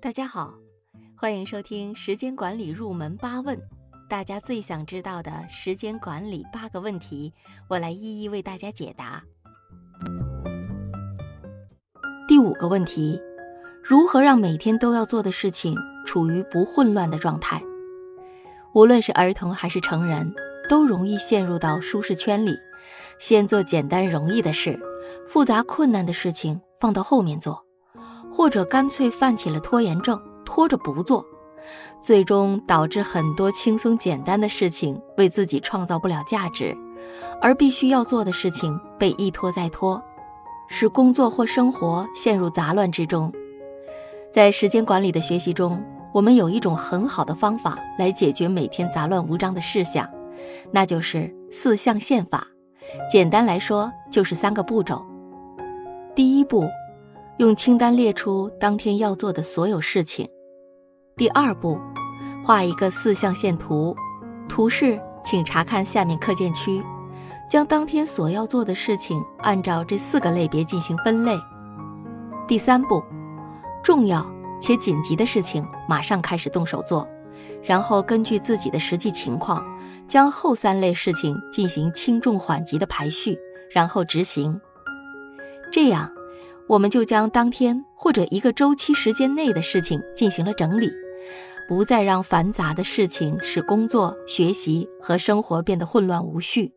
大家好，欢迎收听时间管理入门八问，大家最想知道的时间管理八个问题，我来一一为大家解答。第五个问题，如何让每天都要做的事情处于不混乱的状态？无论是儿童还是成人，都容易陷入到舒适圈里，先做简单容易的事，复杂困难的事情放到后面做。或者干脆犯起了拖延症，拖着不做，最终导致很多轻松简单的事情为自己创造不了价值，而必须要做的事情被一拖再拖，使工作或生活陷入杂乱之中。在时间管理的学习中，我们有一种很好的方法来解决每天杂乱无章的事项，那就是四象限法。简单来说，就是三个步骤。第一步。用清单列出当天要做的所有事情。第二步，画一个四象限图，图示请查看下面课件区，将当天所要做的事情按照这四个类别进行分类。第三步，重要且紧急的事情马上开始动手做，然后根据自己的实际情况，将后三类事情进行轻重缓急的排序，然后执行。这样。我们就将当天或者一个周期时间内的事情进行了整理，不再让繁杂的事情使工作、学习和生活变得混乱无序。